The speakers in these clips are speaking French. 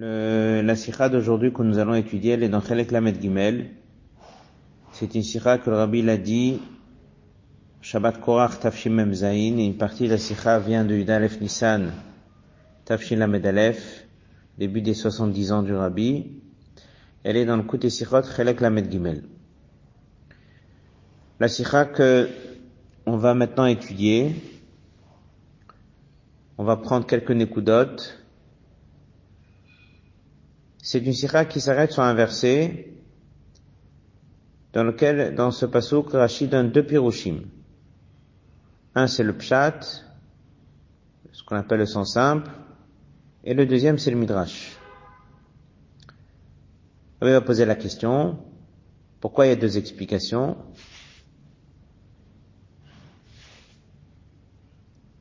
La sikha d'aujourd'hui que nous allons étudier, elle est dans Chelek Lamed Gimel. C'est une sikha que le rabbi l'a dit, Shabbat Korach Tafshim Mem et une partie de la sikha vient de Yudalef Nissan, Tafshim Lamed Alef, début des 70 ans du rabbi. Elle est dans le Koute Sikhot Chelek Lamed Gimel. La sikha que on va maintenant étudier, on va prendre quelques nékudotes, c'est une sikha qui s'arrête sur un verset dans lequel, dans ce pasuk, Rachid donne deux pirushim. Un, c'est le pshat, ce qu'on appelle le sens simple, et le deuxième, c'est le midrash. On va poser la question, pourquoi il y a deux explications?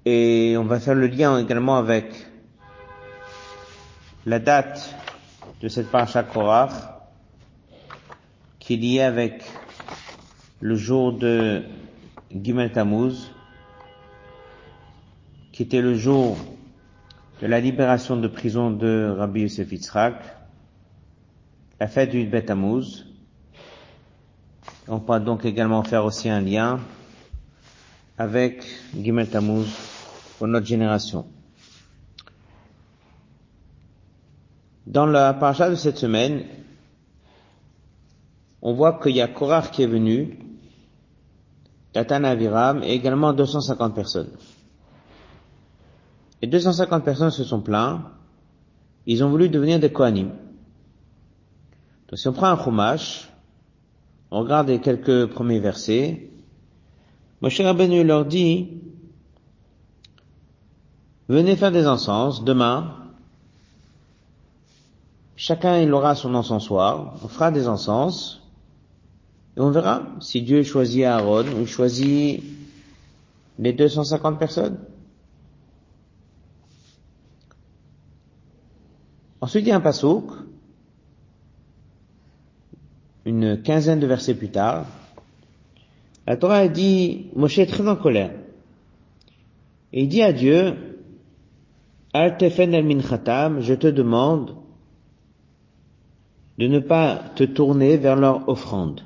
Et on va faire le lien également avec la date de cette parasha Korach, qui est liée avec le jour de Gimel Tammuz, qui était le jour de la libération de prison de Rabbi Yosef Yitzhak, la fête du Bet. On peut donc également faire aussi un lien avec Gimel Tammuz pour notre génération. Dans la paracha de cette semaine, on voit qu'il y a Korach qui est venu, Tatan Aviram, et également 250 personnes. Et 250 personnes se sont plaints, ils ont voulu devenir des Kohanim. Donc si on prend un Chumash, on regarde les quelques premiers versets, Moshe Rabbeinu leur dit, venez faire des encens demain, Chacun il aura son encensoir, on fera des encens, et on verra si Dieu choisit Aaron ou choisit les 250 personnes. Ensuite, il y a un pasouk, une quinzaine de versets plus tard. La Torah dit, Moshe est très en colère. Et il dit à Dieu, Al tefen el minchatam, je te demande de ne pas te tourner vers leur offrande.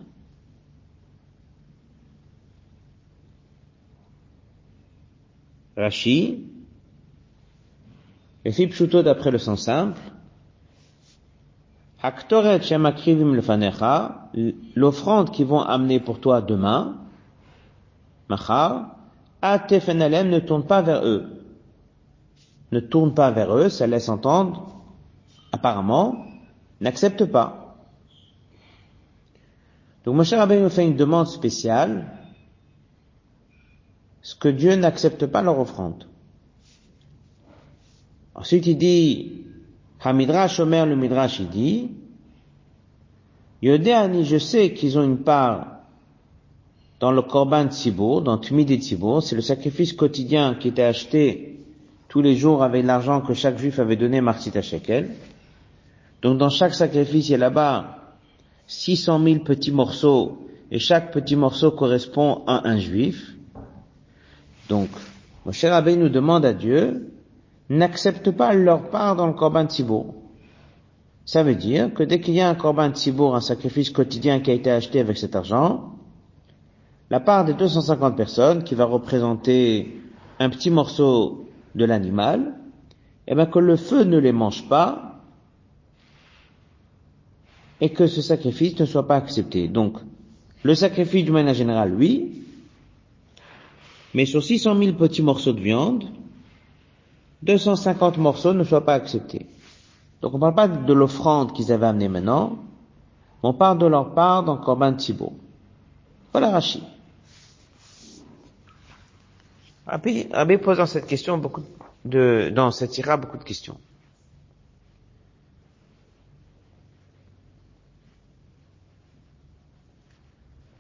Rashi, et Pshuto d'après le sens simple, Haktoret Shemakrivim l'offrande qu'ils vont amener pour toi demain, Machar, ne tourne pas vers eux. Ne tourne pas vers eux, ça laisse entendre, apparemment, n'accepte pas. Donc Moshe Rabbeinu fait une demande spéciale, ce que Dieu n'accepte pas leur offrande. Ensuite il dit, Hamidrash Omer, le Midrash, il dit, Yodéani, je sais qu'ils ont une part dans le Korban Tzibour, dans Tmid et c'est le sacrifice quotidien qui était acheté tous les jours avec l'argent que chaque juif avait donné Martit à Shekel. Donc dans chaque sacrifice, il y a là-bas 600 000 petits morceaux, et chaque petit morceau correspond à un juif. Donc, mon cher abbé nous demande à Dieu, n'accepte pas leur part dans le Corban Tzibour. Ça veut dire que dès qu'il y a un Corban Tzibour, un sacrifice quotidien qui a été acheté avec cet argent, la part des 250 personnes, qui va représenter un petit morceau de l'animal, eh bien que le feu ne les mange pas, et que ce sacrifice ne soit pas accepté. Donc, le sacrifice du manière générale, oui, mais sur 600 000 petits morceaux de viande, 250 morceaux ne soient pas acceptés. Donc on ne parle pas de l'offrande qu'ils avaient amenée maintenant, on parle de leur part dans Corban Thibault. Voilà Rachid. Rabbi, dans cette question beaucoup de, dans cette ira beaucoup de questions.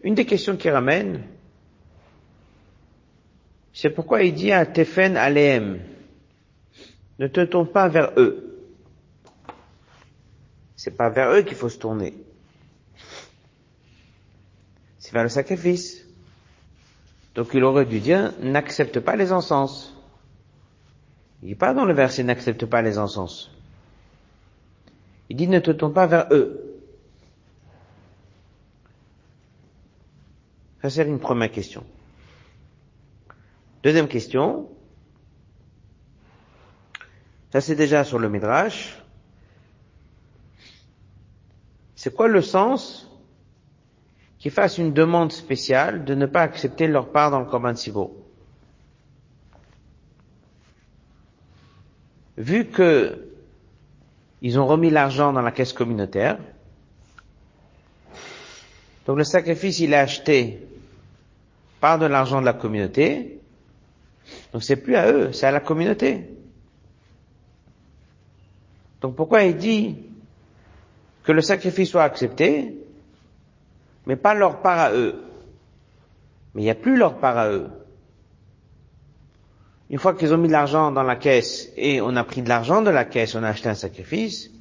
Une des questions qu'il ramène, c'est pourquoi il dit à Tefen Aleem, ne te tourne pas vers eux. C'est pas vers eux qu'il faut se tourner. C'est vers le sacrifice. Donc il aurait dû dire, n'accepte pas les encens. Il dit pas dans le verset, n'accepte pas les encens. Il dit ne te tourne pas vers eux. Ça c'est une première question. Deuxième question. Ça c'est déjà sur le Midrash. C'est quoi le sens qu'ils fassent une demande spéciale de ne pas accepter leur part dans le Korban Sibo? Vu que ils ont remis l'argent dans la caisse communautaire, donc le sacrifice il est acheté par de l'argent de la communauté, donc c'est plus à eux, c'est à la communauté. Donc pourquoi il dit que le sacrifice soit accepté, mais pas leur part à eux? Mais il n'y a plus leur part à eux. Une fois qu'ils ont mis l'argent dans la caisse et on a pris de l'argent de la caisse, on a acheté un sacrifice,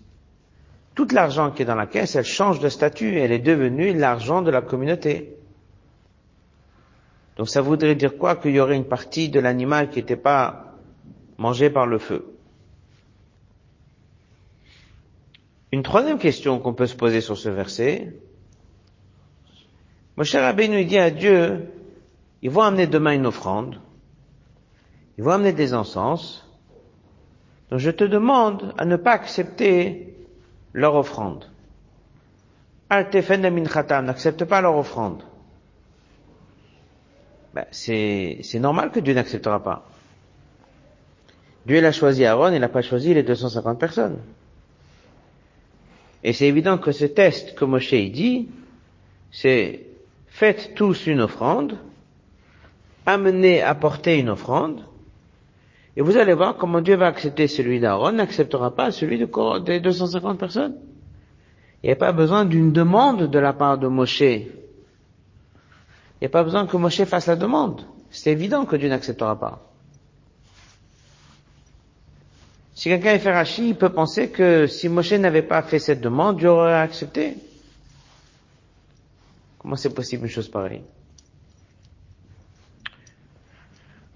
tout l'argent qui est dans la caisse, elle change de statut, elle est devenue l'argent de la communauté. Donc ça voudrait dire quoi? Qu'il y aurait une partie de l'animal qui n'était pas mangée par le feu. Une troisième question qu'on peut se poser sur ce verset. Abbé nous dit à Dieu, ils vont amener demain une offrande, ils vont amener des encens, donc je te demande à ne pas accepter leur offrande. N'accepte pas leur offrande. Ben, c'est normal que Dieu n'acceptera pas. Dieu il a choisi Aaron, il n'a pas choisi les 250 personnes. Et c'est évident que ce test que Moshe dit, c'est faites tous une offrande, amenez, apportez une offrande, et vous allez voir comment Dieu va accepter celui d'Aaron, n'acceptera pas celui de, des 250 personnes. Il n'y a pas besoin d'une demande de la part de Moshe. N'y a pas besoin que Moshe fasse la demande. C'est évident que Dieu n'acceptera pas. Si quelqu'un est fait Rashi, il peut penser que si Moshe n'avait pas fait cette demande, Dieu aurait accepté. Comment c'est possible une chose pareille?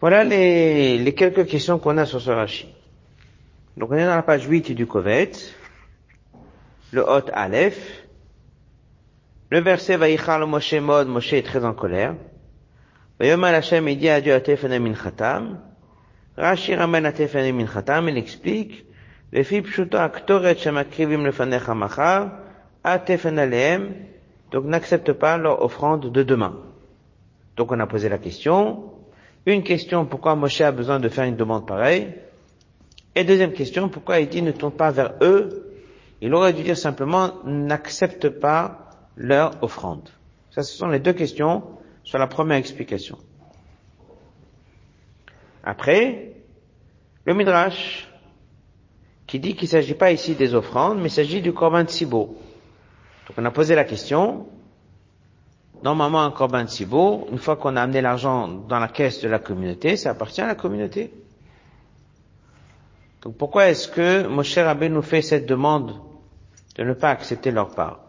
Voilà les, quelques questions qu'on a sur ce Rashi. Donc on est dans la page 8 du Kovet, le Hot Aleph. Le verset Vaïchal Moshe Mod, Moshe est très en colère. Vayomal Hashem, il dit à Dieu, min Khatam. Rashi ramène à min Khatam, il explique, לפי פשוטו הקטורת שמקריבים לפניך מחר, התפן עליהם, donc n'accepte pas leur offrande de demain. Donc on a posé la question, une question, pourquoi Moshe a besoin de faire une demande pareille, et deuxième question, pourquoi il dit ne tourne pas vers eux, il aurait dû dire simplement n'accepte pas leur offrande. Ça, ce sont les deux questions sur la première explication. Après, le Midrash, qui dit qu'il ne s'agit pas ici des offrandes, mais il s'agit du Korban Sibo. Donc on a posé la question, normalement un Korban Sibo, une fois qu'on a amené l'argent dans la caisse de la communauté, ça appartient à la communauté. Donc pourquoi est-ce que Moshe Rabbe nous fait cette demande de ne pas accepter leur part?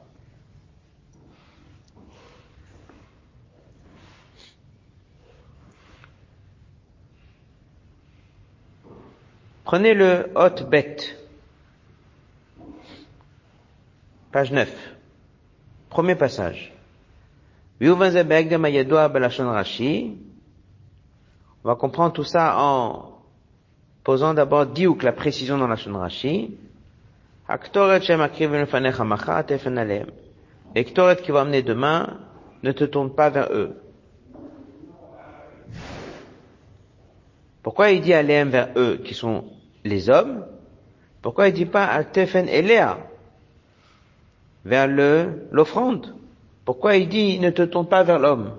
Prenez le hot bet. Page 9. Premier passage. On va comprendre tout ça en posant d'abord diouk, la précision dans la Shon Rashi. Aktoret Et Ktoret qui va amener demain, ne te tourne pas vers eux. Pourquoi il dit Aléem vers eux, qui sont les hommes, pourquoi il dit pas à Tefen Léa vers le, l'offrande? Pourquoi il dit ne te tourne pas vers l'homme?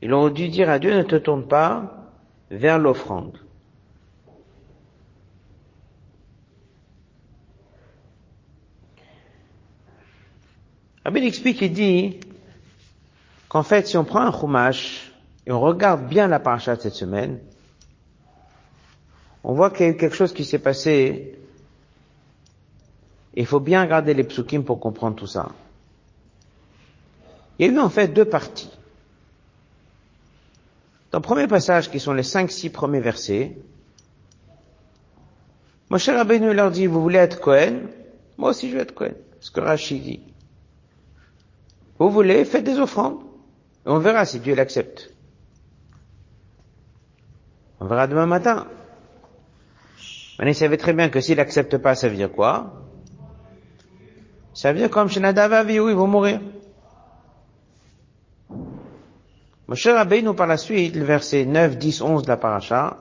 Ils ont dû dire à Dieu ne te tourne pas vers l'offrande. Rabbi explique, il dit qu'en fait, si on prend un chumash et on regarde bien la paracha cette semaine, on voit qu'il y a eu quelque chose qui s'est passé. Il faut bien regarder les psukim pour comprendre tout ça. Il y a eu en fait deux parties. Dans le premier passage, qui sont les cinq, six premiers versets, Moshe Rabbeinu leur dit, vous voulez être Cohen, Moi aussi je vais être Cohen. Ce que Rachid dit. Vous voulez, faites des offrandes. On verra si Dieu l'accepte. On verra demain matin. Mais il savait très bien que s'il n'accepte pas, ça veut dire quoi? Ça veut dire comme chez Nadav ils vont mourir. Moshe nous par la suite, le verset 9, 10, 11 de la paracha,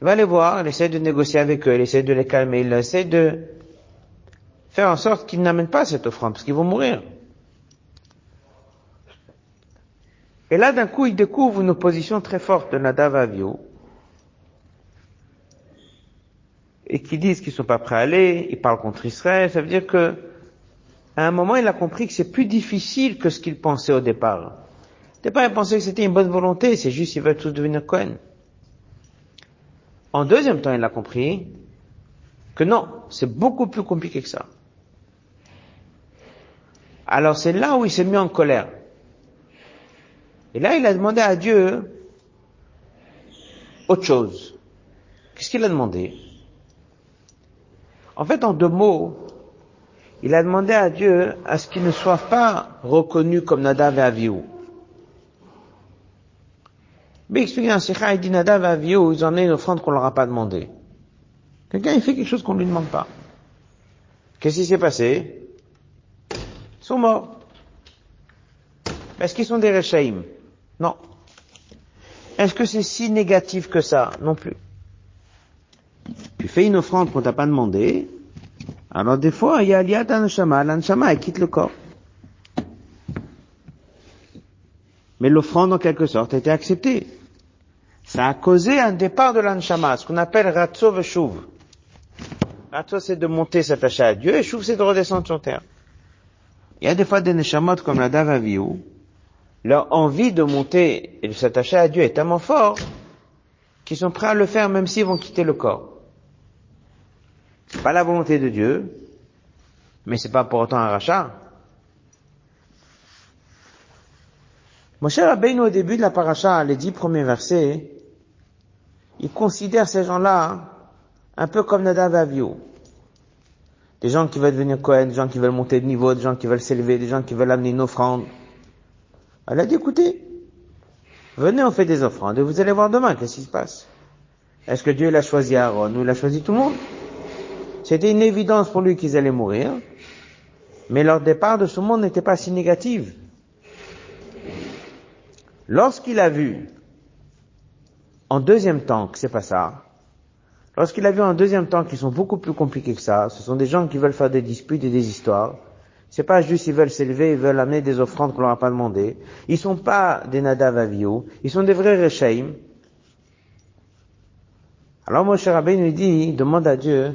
il va les voir, il essaie de négocier avec eux, il essaie de les calmer, il essaie de faire en sorte qu'ils n'amènent pas cette offrande, parce qu'ils vont mourir. Et là, d'un coup, il découvre une opposition très forte de Nadav Avihu, et qui disent qu'ils sont pas prêts à aller, ils parlent contre Israël, ça veut dire que, à un moment, il a compris que c'est plus difficile que ce qu'il pensait au départ. Au départ, il pensait que c'était une bonne volonté, c'est juste qu'ils veulent tous devenir Cohen. En deuxième temps, il a compris que non, c'est beaucoup plus compliqué que ça. Alors c'est là où il s'est mis en colère. Et là, il a demandé à Dieu autre chose. Qu'est-ce qu'il a demandé? En fait, en deux mots, il a demandé à Dieu à ce qu'il ne soit pas reconnu comme Nadav et Avihu. Mais expliqué dans Sikha, il dit Nadav et ils ont amené une offrande qu'on leur a pas demandé. Quelqu'un, il fait quelque chose qu'on lui demande pas. Qu'est-ce qui s'est passé? Ils sont morts. Est-ce qu'ils sont des Rechaïm? Non. Est-ce que c'est si négatif que ça? Non plus. Tu fais une offrande qu'on t'a pas demandé, alors des fois, il y a l'iyat l'anshama, l'anshama, elle quitte le corps. Mais l'offrande, en quelque sorte, a été acceptée. Ça a causé un départ de l'anshama, ce qu'on appelle ratso veshuv. Ratso, c'est de monter, s'attacher à Dieu, et shuv, c'est de redescendre sur terre. Il y a des fois des neshamot comme la Davaviou, leur envie de monter et de s'attacher à Dieu est tellement fort qu'ils sont prêts à le faire même s'ils vont quitter le corps. C'est pas la volonté de Dieu, mais c'est pas pour autant un rachat. Mon cher Rabbeinu, au début de la paracha, les dix premiers versets, il considère ces gens-là un peu comme Nadav. Des gens qui veulent devenir Cohen, des gens qui veulent monter de niveau, des gens qui veulent s'élever, des gens qui veulent amener une offrande. Elle a dit, écoutez, venez, on fait des offrandes et vous allez voir demain qu'est-ce qui se passe. Est-ce que Dieu l'a choisi Aaron ou il a choisi tout le monde? C'était une évidence pour lui qu'ils allaient mourir, mais leur départ de ce monde n'était pas si négatif. Lorsqu'il a vu, en deuxième temps, que c'est pas ça, lorsqu'il a vu en deuxième temps qu'ils sont beaucoup plus compliqués que ça, ce sont des gens qui veulent faire des disputes et des histoires, c'est pas juste ils veulent s'élever, ils veulent amener des offrandes qu'on leur a pas demandé. Ils sont pas des nadav avio, ils sont des vrais rechaim. Alors Moshe Rabbeinu lui dit, demande à Dieu,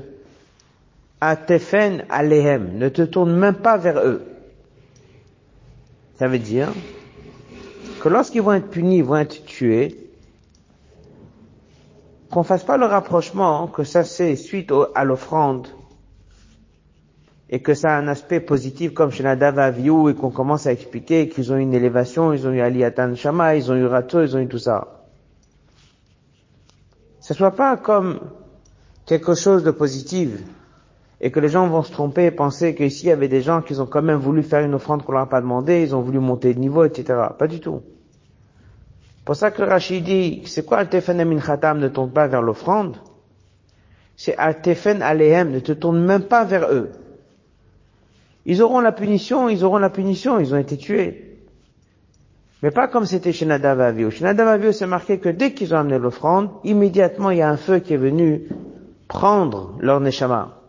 Atefen alehem, ne te tourne même pas vers eux. Ça veut dire que lorsqu'ils vont être punis, ils vont être tués, qu'on fasse pas le rapprochement que ça c'est suite à l'offrande et que ça a un aspect positif comme chez Nadav Aviou et qu'on commence à expliquer qu'ils ont une élévation, ils ont eu Aliyatan Shama, ils ont eu Rato, ils ont eu tout ça. Ce soit pas comme quelque chose de positif et que les gens vont se tromper et penser qu'ici il y avait des gens qui ont quand même voulu faire une offrande qu'on leur a pas demandé, ils ont voulu monter de niveau, etc. Pas du tout. Pour ça que Rachid dit, c'est quoi Al-Tefen Khatam ne tourne pas vers l'offrande? C'est Al-Tefen Alehem, ne te tourne même pas vers eux. Ils auront la punition, ils auront la punition, ils ont été tués. Mais pas comme c'était chez Nadav Avihu. Chez Nadav c'est marqué que dès qu'ils ont amené l'offrande, immédiatement il y a un feu qui est venu prendre leur neshama.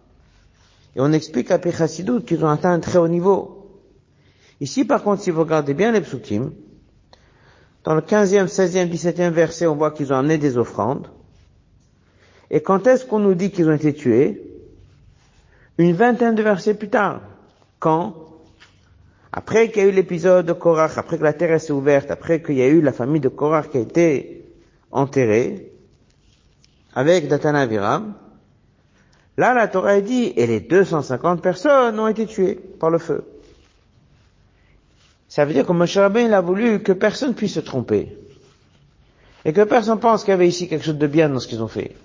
Et on explique à Pechassidut qu'ils ont atteint un très haut niveau. Ici, par contre, si vous regardez bien les psukim, dans le 15e, 16e, 17e verset, on voit qu'ils ont amené des offrandes. Et quand est-ce qu'on nous dit qu'ils ont été tués? Une vingtaine de versets plus tard. Quand? Après qu'il y a eu l'épisode de Korach, après que la terre s'est ouverte, après qu'il y a eu la famille de Korach qui a été enterrée, avec Datana Viram, Là, la Torah dit, et les 250 personnes ont été tuées par le feu. Ça veut dire que Moshe Rabbein a voulu que personne puisse se tromper. Et que personne pense qu'il y avait ici quelque chose de bien dans ce qu'ils ont fait.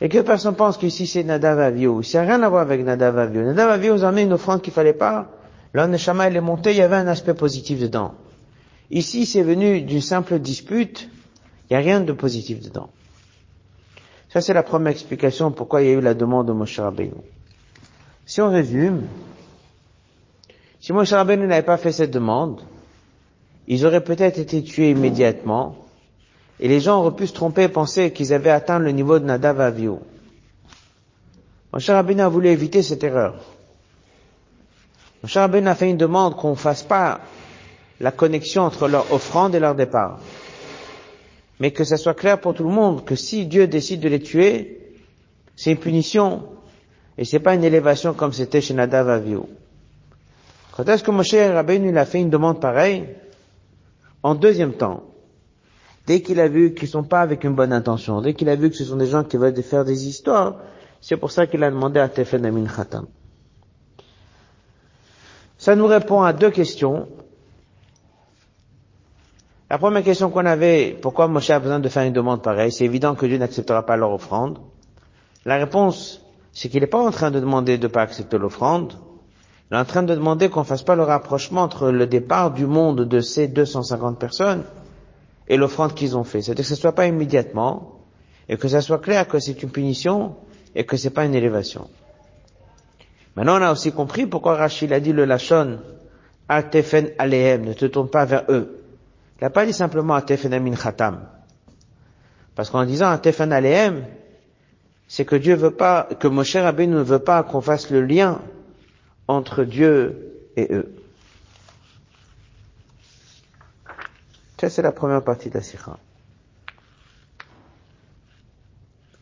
Et que personne pense qu'ici c'est Nadav Avio. Ça n'a rien à voir avec Nadav Avio. Nadav Avio vous a amené une offrande qu'il fallait pas. Là, il est monté, il y avait un aspect positif dedans. Ici, c'est venu d'une simple dispute. Il n'y a rien de positif dedans. Ça, c'est la première explication pourquoi il y a eu la demande de Moshe Rabbeinu. Si on résume, si Moshe Rabbeinu n'avait pas fait cette demande, ils auraient peut-être été tués immédiatement, et les gens auraient pu se tromper et penser qu'ils avaient atteint le niveau de Nadav Avio. Moshe Rabbeinu a voulu éviter cette erreur. Moshe Rabbeinu a fait une demande qu'on ne fasse pas la connexion entre leur offrande et leur départ. Mais que ça soit clair pour tout le monde que si Dieu décide de les tuer, c'est une punition et c'est pas une élévation comme c'était chez Nadav Avio. Quand est-ce que Moshe Rabbeinu a fait une demande pareille En deuxième temps, dès qu'il a vu qu'ils sont pas avec une bonne intention, dès qu'il a vu que ce sont des gens qui veulent faire des histoires, c'est pour ça qu'il a demandé à Tefen Amin Khatam. Ça nous répond à deux questions. La première question qu'on avait, pourquoi Moshe a besoin de faire une demande pareille C'est évident que Dieu n'acceptera pas leur offrande. La réponse, c'est qu'il n'est pas en train de demander de ne pas accepter l'offrande. Il est en train de demander qu'on ne fasse pas le rapprochement entre le départ du monde de ces 250 personnes et l'offrande qu'ils ont fait. C'est-à-dire que ce ne soit pas immédiatement et que ça soit clair que c'est une punition et que c'est pas une élévation. Maintenant, on a aussi compris pourquoi Rachid a dit le Lachon, Atefen Alehem, ne te tourne pas vers eux. Il n'a pas dit simplement Atefan Amin Khatam. Parce qu'en disant Atefan Alehem, c'est que Dieu veut pas, que Moshe Rabbeinu ne veut pas qu'on fasse le lien entre Dieu et eux. Ça, c'est la première partie de la sikha.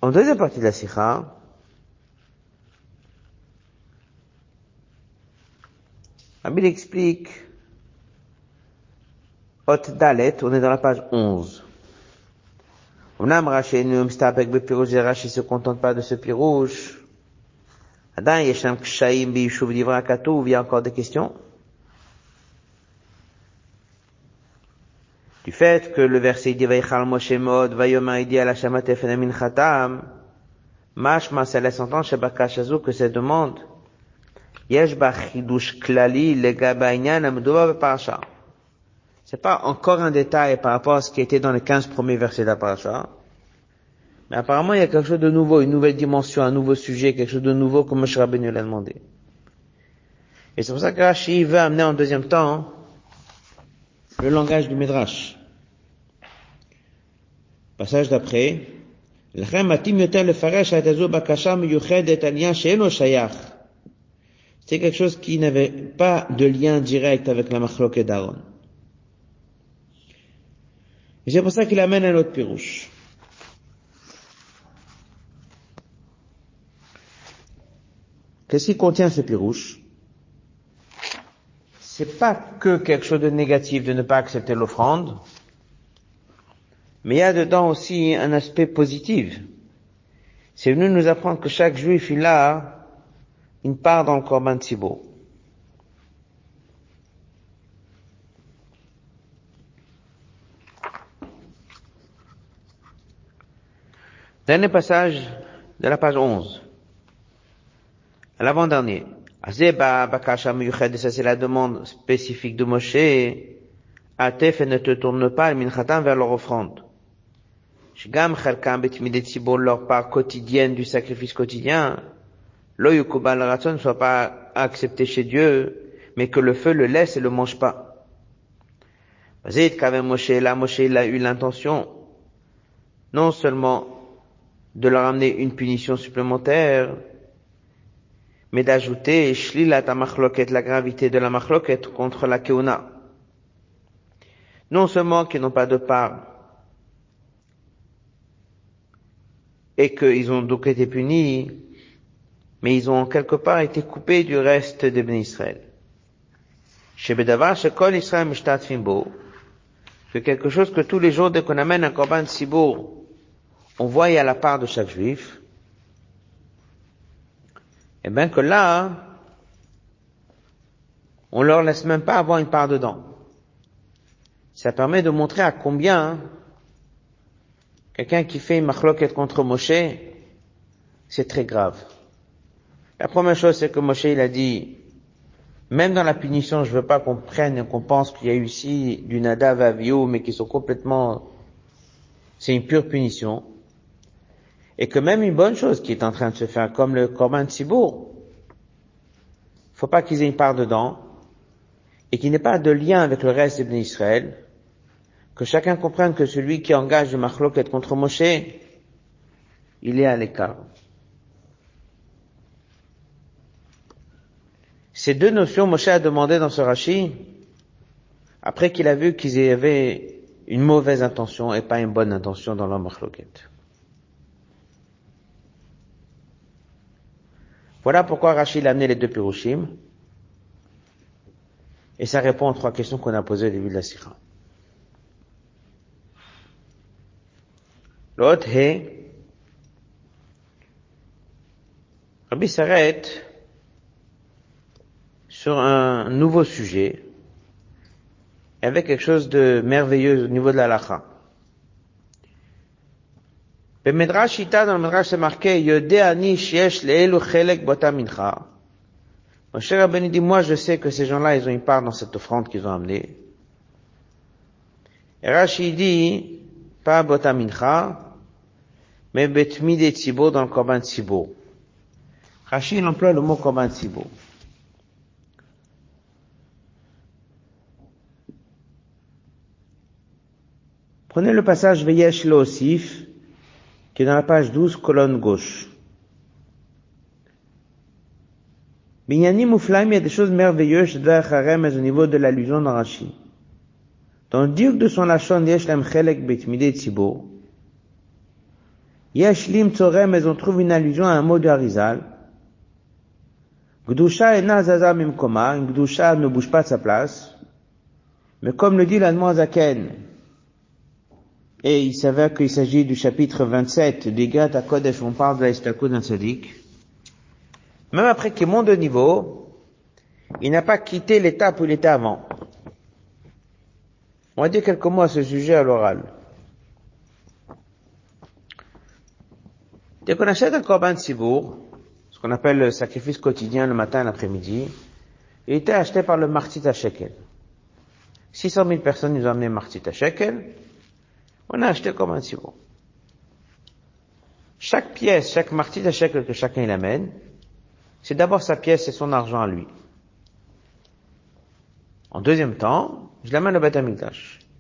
En deuxième partie de la sikha, Abil explique Hot Dalet, on est dans la page 11. Onam Rashi Mstabek Bepirouche, Rashi se contente pas de ce pirouche. Adan Yesham Kshaim Biyishuv Divra Katou, il y a encore des questions? Du fait que le verset dit Vaychal Moshe Mod, Vayoma Idi Ala Shamat Efenamin Khatam, Mashma, ça laisse entendre chez Bakashazou que cette demande, Yesh Bachidush Klali, Legabainyan Amdova Parasha. C'est pas encore un détail par rapport à ce qui était dans les 15 premiers versets de la paracha. Mais apparemment, il y a quelque chose de nouveau, une nouvelle dimension, un nouveau sujet, quelque chose de nouveau comme Moshe Rabbeinu l'a demandé. Et c'est pour ça que Rashi veut amener en deuxième temps le langage du Midrash. Passage d'après. C'est quelque chose qui n'avait pas de lien direct avec la machlok et d'Aaron. Et c'est pour ça qu'il amène un autre pirouche. Qu'est-ce qui contient ce pirouche? C'est pas que quelque chose de négatif de ne pas accepter l'offrande, mais il y a dedans aussi un aspect positif. C'est venu nous apprendre que chaque juif, il a une part dans le Corban Tzibo. Dernier passage de la page 11. À l'avant-dernier. Azeba Bakasha ça c'est la demande spécifique de Moshe. Atef ne te tourne pas, minchatam vers leur offrande. Shigam chalkam betimidet tibor leur part quotidienne du sacrifice quotidien. Lo yukubal raton ne soit pas accepté chez Dieu, mais que le feu le laisse et le mange pas. Qu'avec Moshe, là, Moshe, il a eu l'intention, non seulement de leur amener une punition supplémentaire, mais d'ajouter la gravité de la machloket contre la keuna. Non seulement qu'ils n'ont pas de part, et qu'ils ont donc été punis, mais ils ont quelque part été coupés du reste de Ben Israël. Que quelque chose que tous les jours, dès qu'on amène un corban de Sibour, on voit à la part de chaque juif, eh bien que là, on leur laisse même pas avoir une part dedans. Ça permet de montrer à combien quelqu'un qui fait une contre Moshe, c'est très grave. La première chose, c'est que Moshe, il a dit, même dans la punition, je veux pas qu'on prenne et qu'on pense qu'il y a eu ici du nada vavio, mais qui sont complètement, c'est une pure punition. Et que même une bonne chose qui est en train de se faire, comme le Corban de Sibour, faut pas qu'ils aient une part dedans, et qu'il n'y ait pas de lien avec le reste des Israël, que chacun comprenne que celui qui engage le machloket contre Moshe, il est à l'écart. Ces deux notions, Moshe a demandé dans ce Rashi, après qu'il a vu qu'ils avaient une mauvaise intention et pas une bonne intention dans leur machloket. Voilà pourquoi Rashi a amené les deux Pirushim. Et ça répond aux trois questions qu'on a posées au début de la Sira. L'autre est, Rabbi s'arrête sur un nouveau sujet, avec quelque chose de merveilleux au niveau de la lacha. Dans le Medrash, c'est marqué, Yodeani shesh le'elu chelek bota mincha. Moshe Rabbeinu dit, moi je sais que ces gens-là, ils ont une part dans cette offrande qu'ils ont amenée. Et Rashi dit, pas bota mincha, mais betmide tzibo dans le korban tzibo. Rashi, il emploie le mot korban tzibo. Prenez le passage Veyesh Osif, qui est dans la page 12, colonne gauche. Binyanim Mouflaim, il y a des choses merveilleuses de Harem au niveau de l'allusion dans Rashi. Dans le diuk de son lachon, Yesh Lem Chelek Betmide Tzibo, Yesh Lim Tzorem, on trouve une allusion à un mot de Harizal. Gdusha ena zaza mimkoma, une Gdusha ne bouge pas de sa place. Mais comme le dit l'Admoazaken, et il s'avère qu'il s'agit du chapitre 27 du Gat Kodesh, on parle de la d'un sadique. Même après qu'il monte de niveau, il n'a pas quitté l'étape où il était avant. On va dire quelques mots à ce sujet à l'oral. Dès qu'on achète un corban de ce qu'on appelle le sacrifice quotidien le matin et l'après-midi, il était acheté par le Martit à Shekel. 600 000 personnes nous ont amené Martit à Shekel. On a acheté comme un sirop. Chaque pièce, chaque marty de shekel que chacun il amène, c'est d'abord sa pièce et son argent à lui. En deuxième temps, je l'amène au Beth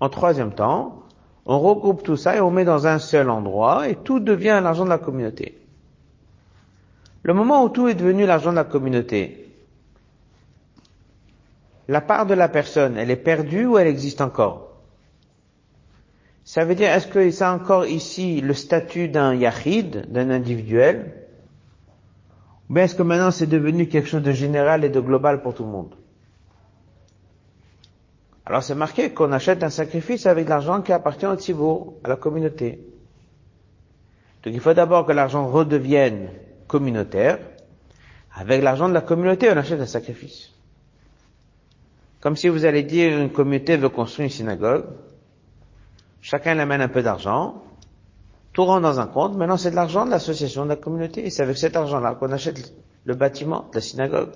En troisième temps, on regroupe tout ça et on met dans un seul endroit et tout devient l'argent de la communauté. Le moment où tout est devenu l'argent de la communauté, la part de la personne, elle est perdue ou elle existe encore? Ça veut dire, est-ce que ça a encore ici le statut d'un yachid, d'un individuel Ou bien est-ce que maintenant c'est devenu quelque chose de général et de global pour tout le monde? Alors c'est marqué qu'on achète un sacrifice avec l'argent qui appartient au tzibour, à la communauté. Donc il faut d'abord que l'argent redevienne communautaire. Avec l'argent de la communauté, on achète un sacrifice. Comme si vous allez dire une communauté veut construire une synagogue, chacun amène un peu d'argent, tout rentre dans un compte, maintenant c'est de l'argent de l'association, de la communauté, et c'est avec cet argent-là qu'on achète le bâtiment de la synagogue.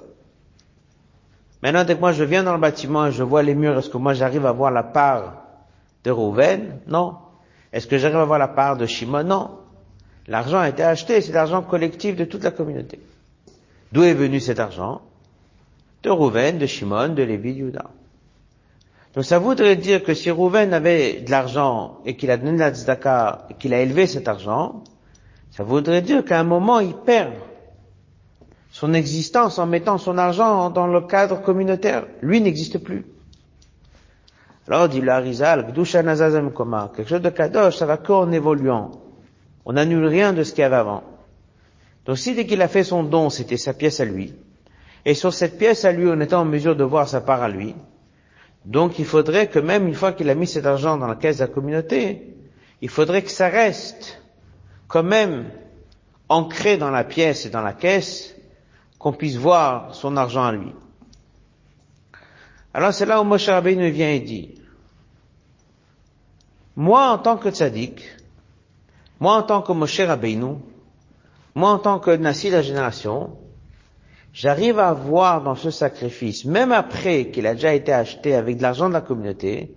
Maintenant, dès que moi je viens dans le bâtiment et je vois les murs, est-ce que moi j'arrive à voir la part de Rouven? Non. Est-ce que j'arrive à voir la part de Shimon? Non. L'argent a été acheté, c'est l'argent collectif de toute la communauté. D'où est venu cet argent? De Rouven, de Shimon, de Lévi, de Judas. Donc ça voudrait dire que si Rouven avait de l'argent et qu'il a donné la tzedaka et qu'il a élevé cet argent, ça voudrait dire qu'à un moment il perd son existence en mettant son argent dans le cadre communautaire. Lui n'existe plus. Alors dit le Harizal, quelque chose de kadosh, ça va qu'en évoluant. On n'annule rien de ce qu'il y avait avant. Donc si dès qu'il a fait son don, c'était sa pièce à lui, et sur cette pièce à lui, on était en mesure de voir sa part à lui, donc il faudrait que même une fois qu'il a mis cet argent dans la caisse de la communauté, il faudrait que ça reste quand même ancré dans la pièce et dans la caisse, qu'on puisse voir son argent à lui. Alors c'est là où Moshe Rabbeinu vient et dit, moi en tant que tzaddik, moi en tant que Moshe Rabbeinu, moi en tant que Nassi de la génération, j'arrive à voir dans ce sacrifice, même après qu'il a déjà été acheté avec de l'argent de la communauté,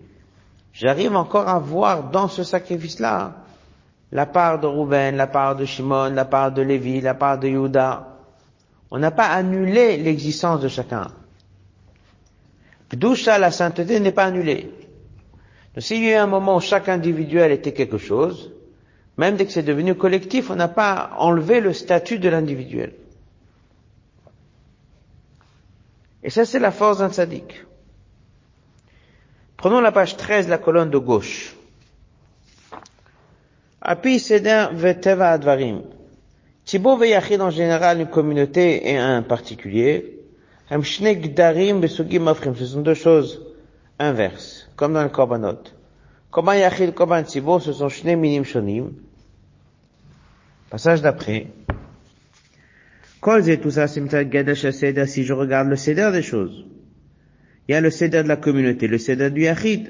j'arrive encore à voir dans ce sacrifice-là la part de Rouben, la part de Shimon, la part de Lévi, la part de Judas. On n'a pas annulé l'existence de chacun. ça, la sainteté n'est pas annulée. Donc s'il y a eu un moment où chaque individuel était quelque chose, même dès que c'est devenu collectif, on n'a pas enlevé le statut de l'individuel. Et ça, c'est la force d'un tzaddik. Prenons la page 13, la colonne de gauche. Api Seder Veteva Advarim. Thibaut Veyachid en général, une communauté et un particulier. Ce sont deux choses inverses, comme dans le Korbanot. Korban Yachid, Korban Thibaut, ce sont Shne Minim Shonim. Passage d'après. Kol tout ça, c'est Seder, si je regarde le Seder des choses. Il y a le Seder de la communauté, le Seder du Yachid.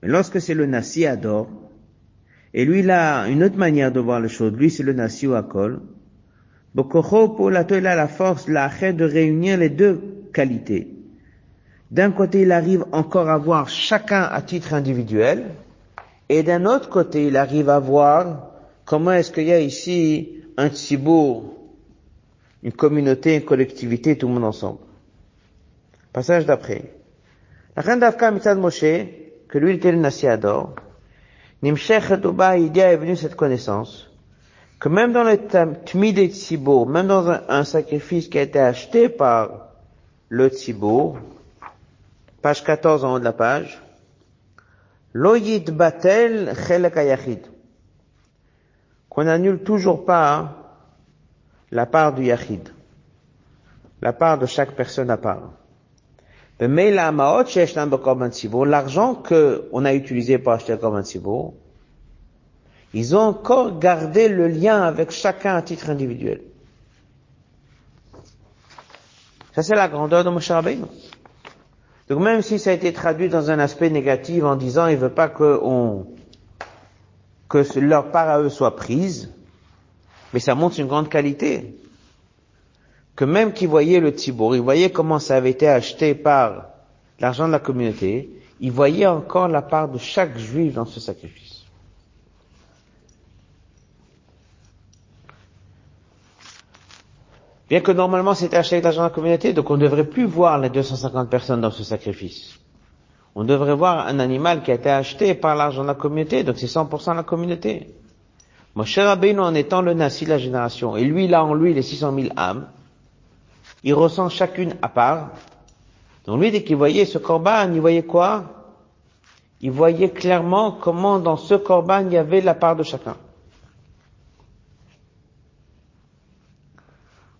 Mais lorsque c'est le Nasi Ador, et lui, il a une autre manière de voir les choses. Lui, c'est le Nasi ou Akol. Pour la il a la force, la de réunir les deux qualités. D'un côté, il arrive encore à voir chacun à titre individuel, et d'un autre côté, il arrive à voir comment est-ce qu'il y a ici un tzibour, une communauté, une collectivité, tout le monde ensemble. Passage d'après. La reine d'Afka Mitzad Moshe, que lui était le Nasi Ador, Nimshech Doba, il est venu cette connaissance, que même dans le Tmid et Tzibour, même dans un, sacrifice qui a été acheté par le Tzibour, page 14 en haut de la page, Loyid Batel Chelek Ayachid, qu'on n'annule toujours pas la part du Yachid, la part de chaque personne à part. L'argent qu'on a utilisé pour acheter le Korban ils ont encore gardé le lien avec chacun à titre individuel. Ça, c'est la grandeur de Moshe Rabbeinu. Donc même si ça a été traduit dans un aspect négatif en disant il veut pas que leur part à eux soit prise, mais ça montre une grande qualité. Que même qu'ils voyaient le Tibour, ils voyaient comment ça avait été acheté par l'argent de la communauté, ils voyaient encore la part de chaque juif dans ce sacrifice. Bien que normalement c'était acheté avec l'argent de la communauté, donc on ne devrait plus voir les 250 personnes dans ce sacrifice. On devrait voir un animal qui a été acheté par l'argent de la communauté, donc c'est 100% la communauté. Moshe Rabbeinu en étant le nasi de la génération, et lui il a en lui les 600 000 âmes, il ressent chacune à part. Donc lui dès qu'il voyait ce corban, il voyait quoi? Il voyait clairement comment dans ce corban il y avait la part de chacun.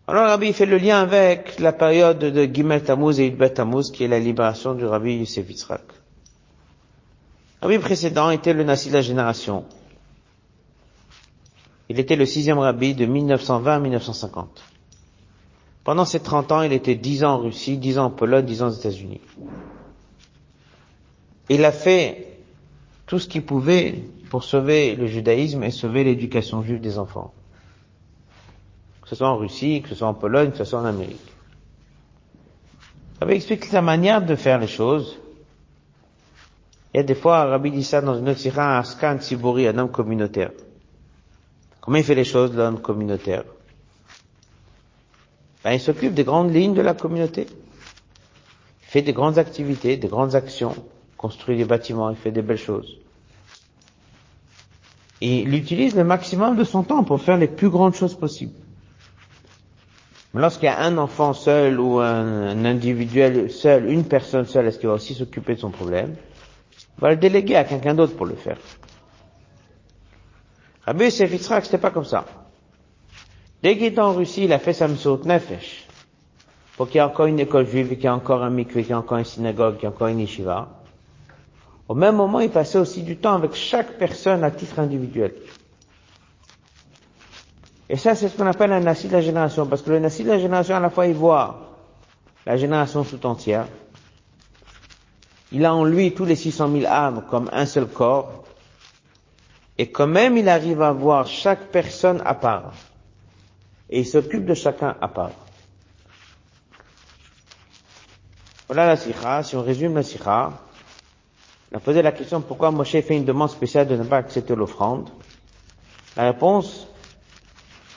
Alors Rabbi fait le lien avec la période de Gimel Tammuz et Yudbet Tammuz, qui est la libération du Rabbi Yosef Yitzhak. Rabbi précédent était le Nassi de la génération. Il était le sixième Rabbi de 1920 à 1950. Pendant ces 30 ans, il était 10 ans en Russie, 10 ans en Pologne, 10 ans aux États-Unis. Il a fait tout ce qu'il pouvait pour sauver le judaïsme et sauver l'éducation juive des enfants que ce soit en Russie, que ce soit en Pologne, que ce soit en Amérique. Rabbi explique la manière de faire les choses. Il y a des fois, Rabbi dit ça dans une autre sira, un scan un homme communautaire. Comment il fait les choses, l'homme communautaire? Ben, il s'occupe des grandes lignes de la communauté. Il fait des grandes activités, des grandes actions, construit des bâtiments, il fait des belles choses. Il utilise le maximum de son temps pour faire les plus grandes choses possibles. Mais lorsqu'il y a un enfant seul ou un, individuel seul, une personne seule, est-ce qu'il va aussi s'occuper de son problème? Il va le déléguer à quelqu'un d'autre pour le faire. Rabbi Yosef Yitzhak, c'était pas comme ça. Dès qu'il était en Russie, il a fait sa de nefesh. Pour qu'il y ait encore une école juive, qu'il y ait encore un mikveh, qu'il y ait encore une synagogue, qu'il y ait encore une yeshiva. Au même moment, il passait aussi du temps avec chaque personne à titre individuel. Et ça, c'est ce qu'on appelle un nasi de la génération, parce que le nasi de la génération, à la fois, il voit la génération tout entière. Il a en lui tous les 600 000 âmes comme un seul corps. Et quand même, il arrive à voir chaque personne à part. et il s'occupe de chacun à part. Voilà la sikha. Si on résume la sikha, on a posé la question pourquoi Moshe fait une demande spéciale de ne pas accepter l'offrande? La réponse,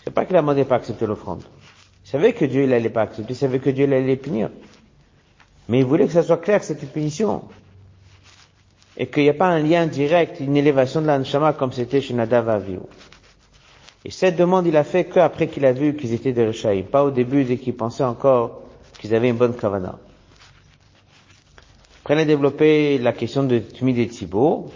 c'est pas qu'il a demandé de pas accepter l'offrande. Il savait que Dieu, il allait pas accepter, il savait que Dieu, il allait punir. Mais il voulait que ça soit clair que c'est une punition. Et qu'il n'y a pas un lien direct, une élévation de l'anshama comme c'était chez Nadav Avihu. Et cette demande, il a fait qu'après qu'il a vu qu'ils étaient des Rechaïm, pas au début dès qu'il pensait encore qu'ils avaient une bonne kavana. Après, il a développé la question de Tmid et Thibaut.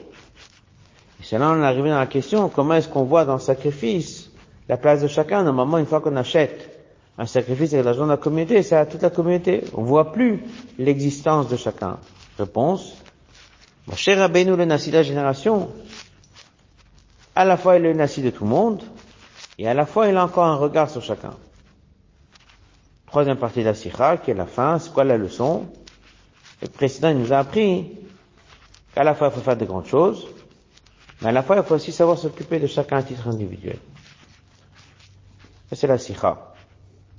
Et c'est là on est arrivé dans la question, comment est-ce qu'on voit dans le sacrifice la place de chacun? Normalement, une fois qu'on achète un sacrifice avec l'argent de la communauté, c'est à toute la communauté. On voit plus l'existence de chacun. Réponse. Mon cher Rabbeinu, le Nassi de la génération, à la fois il est le Nassi de tout le monde, et à la fois il a encore un regard sur chacun. Troisième partie de la Sikha, qui est la fin, c'est quoi la leçon? Le précédent nous a appris qu'à la fois il faut faire de grandes choses, mais à la fois il faut aussi savoir s'occuper de chacun à titre individuel. Ça c'est la Sikha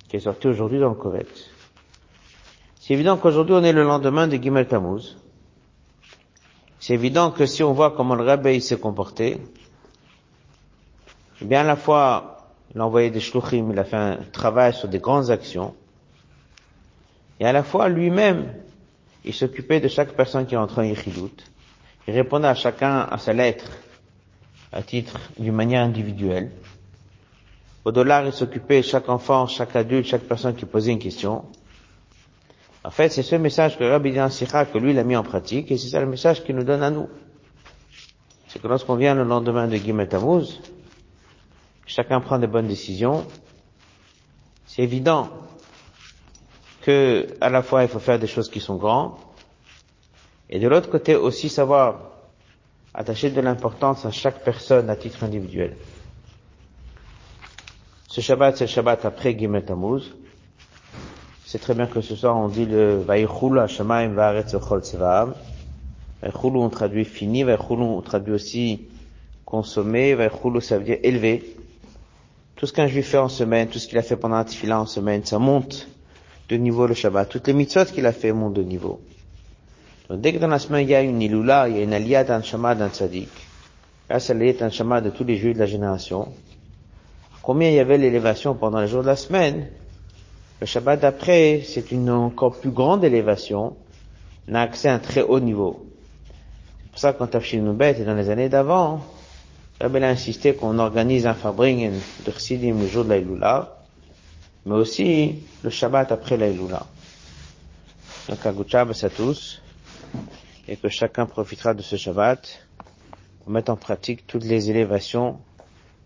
qui est sorti aujourd'hui dans le Kovet. C'est évident qu'aujourd'hui on est le lendemain de Gimel Tammuz. C'est évident que si on voit comment le rabbi s'est comporté, eh bien à la fois il a envoyé des shluchim, il a fait un travail sur des grandes actions, et à la fois lui-même, il s'occupait de chaque personne qui rentrait en Yichidut. Il répondait à chacun à sa lettre, à titre d'une manière individuelle. Au dollar, il s'occupait chaque enfant, chaque adulte, chaque personne qui posait une question. En fait, c'est ce message que Rabbi Dan que lui, il a mis en pratique, et c'est ça le message qu'il nous donne à nous. C'est que lorsqu'on vient le lendemain de Gimel Tammuz, chacun prend des bonnes décisions. C'est évident que, à la fois, il faut faire des choses qui sont grandes, et de l'autre côté aussi savoir attacher de l'importance à chaque personne à titre individuel. Ce Shabbat, c'est le Shabbat après Gimel Tammuz. C'est très bien que ce soir on dit le Vayichulu Hashemayim Va'aretz Echol Tzevaam. Vayichulu on traduit fini, Vayichulu on traduit aussi consommer, Vayichulu ça veut dire élever. Tout ce qu'un juif fait en semaine, tout ce qu'il a fait pendant la tefila en semaine, ça monte de niveau le Shabbat. Toutes les mitzvot qu'il a fait montent de niveau. Donc dès que dans la semaine il y a une ilula, il y a une aliyah d'un shama d'un tzaddik, là c'est l'aliyah d'un shama de tous les juifs de la génération, combien il y avait l'élévation pendant les jours de la semaine, le Shabbat d'après, c'est une encore plus grande élévation, on a accès à un très haut niveau. C'est pour ça que quand Tafshinubet et dans les années d'avant, Rabbi a insisté qu'on organise un fabring de Chassidim le jour de mais aussi le Shabbat après l'Aïloula. Donc à Shabbos à tous, et que chacun profitera de ce Shabbat pour mettre en pratique toutes les élévations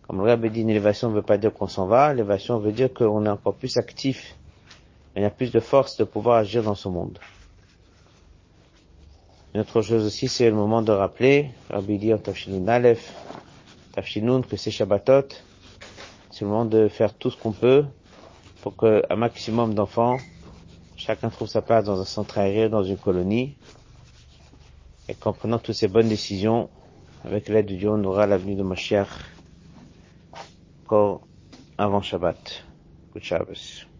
comme le Rabbi dit, une élévation ne veut pas dire qu'on s'en va, l'élévation veut dire qu'on est encore plus actif, il y a plus de force de pouvoir agir dans ce monde. Une autre chose aussi, c'est le moment de rappeler, Rabbi dit en Tafshinun Aleph, Tafshinun, que c'est Shabbatot, c'est le moment de faire tout ce qu'on peut pour qu'un maximum d'enfants, chacun trouve sa place dans un centre aérien, dans une colonie, et qu'en prenant toutes ces bonnes décisions, avec l'aide de Dieu, on aura l'avenue de Mashiach encore avant Shabbat. Good Shabbos.